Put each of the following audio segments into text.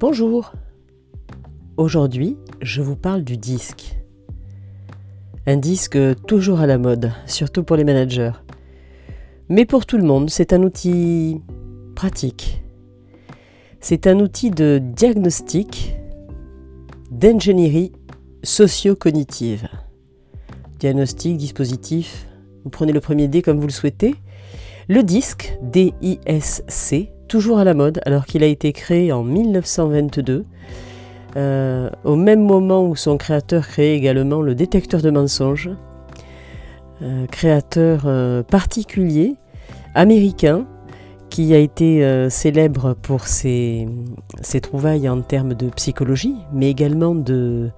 Bonjour Aujourd'hui, je vous parle du disque. Un disque toujours à la mode, surtout pour les managers. Mais pour tout le monde, c'est un outil pratique. C'est un outil de diagnostic, d'ingénierie socio-cognitive. Diagnostic, dispositif, vous prenez le premier D comme vous le souhaitez. Le disque, D-I-S-C, toujours à la mode alors qu'il a été créé en 1922, euh, au même moment où son créateur créait également le détecteur de mensonges, euh, créateur euh, particulier, américain, qui a été célèbre pour ses, ses, trouvailles en termes de psychologie, mais également de,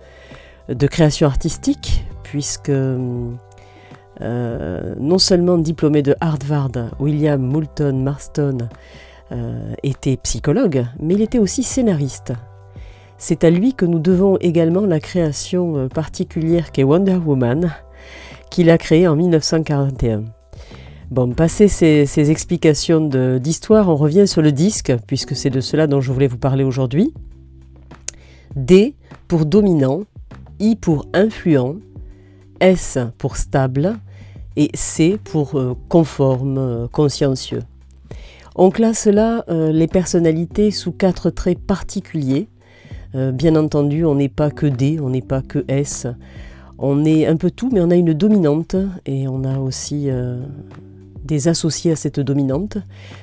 de création artistique, puisque non seulement diplômé de Harvard, William Moulton Marston euh, était psychologue, mais il était aussi scénariste. C'est à lui que nous devons également la création euh, particulière qu'est Wonder Woman, qu'il a créée en 1941. Bon, passé ces, explications d'histoire, on revient sur le disque, puisque c'est de cela dont je voulais vous parler aujourd'hui. D pour dominant, I pour influent, S pour stable et C pour euh, conforme, consciencieux. On classe là euh, les personnalités sous quatre traits particuliers. Euh, bien entendu, on n'est pas que D, on n'est pas que S. On est un peu tout, mais on a une dominante et on a aussi euh, des associés à cette dominante.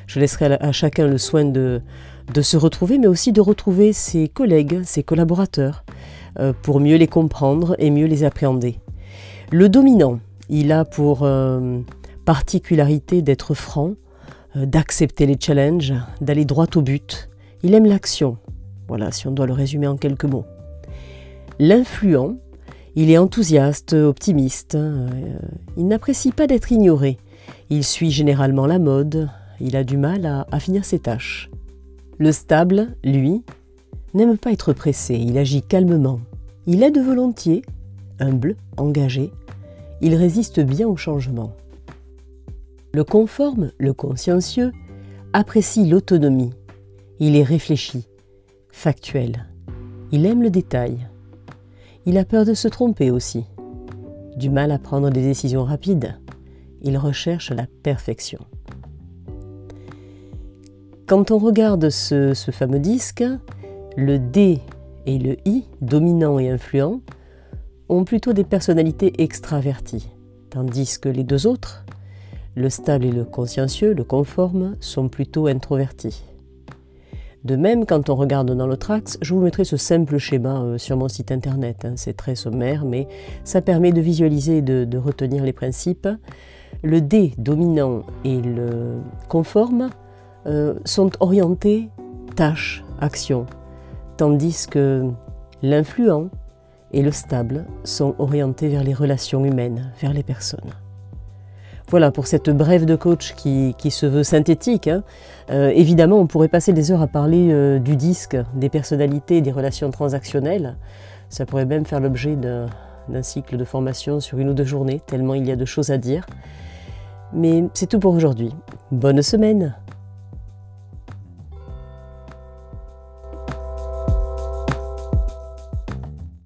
Je laisserai à, chacun le soin de, se retrouver, mais aussi de retrouver ses collègues, ses collaborateurs, pour mieux les comprendre et mieux les appréhender. Le dominant, il a pour particularité d'être franc, d'accepter les challenges, d'aller droit au but. Il aime l'action. Voilà, si on doit le résumer en quelques mots. L'influent, il est enthousiaste, optimiste. Euh, il n'apprécie pas d'être ignoré. Il suit généralement la mode. Il a du mal à, à finir ses tâches. Le stable, lui, n'aime pas être pressé. Il agit calmement. Il aide volontiers, humble, engagé. Il résiste bien au changement. Le conforme, le consciencieux, apprécie l'autonomie. Il est réfléchi, factuel. Il aime le détail. Il a peur de se tromper aussi. Du mal à prendre des décisions rapides. Il recherche la perfection. Quand on regarde ce, fameux disque, le D et le I, dominant et influent, ont plutôt des personnalités extraverties, tandis que les deux autres, le stable et le consciencieux, le conforme, sont plutôt introvertis. De même, quand on regarde dans l'autre axe, je vous mettrai ce simple schéma euh, sur mon site internet. Hein. C'est très sommaire, mais ça permet de visualiser et de, retenir les principes. Le D dominant et le conforme euh, sont orientés tâche, action, tandis que l'influent et le stable sont orientés vers les relations humaines, vers les personnes. Voilà pour cette brève de coach qui, se veut synthétique. Hein. Euh, évidemment, on pourrait passer des heures à parler euh, du disque, des personnalités, des relations transactionnelles. Ça pourrait même faire l'objet d'un cycle de formation sur une ou deux journées, tellement il y a de choses à dire. Mais c'est tout pour aujourd'hui. Bonne semaine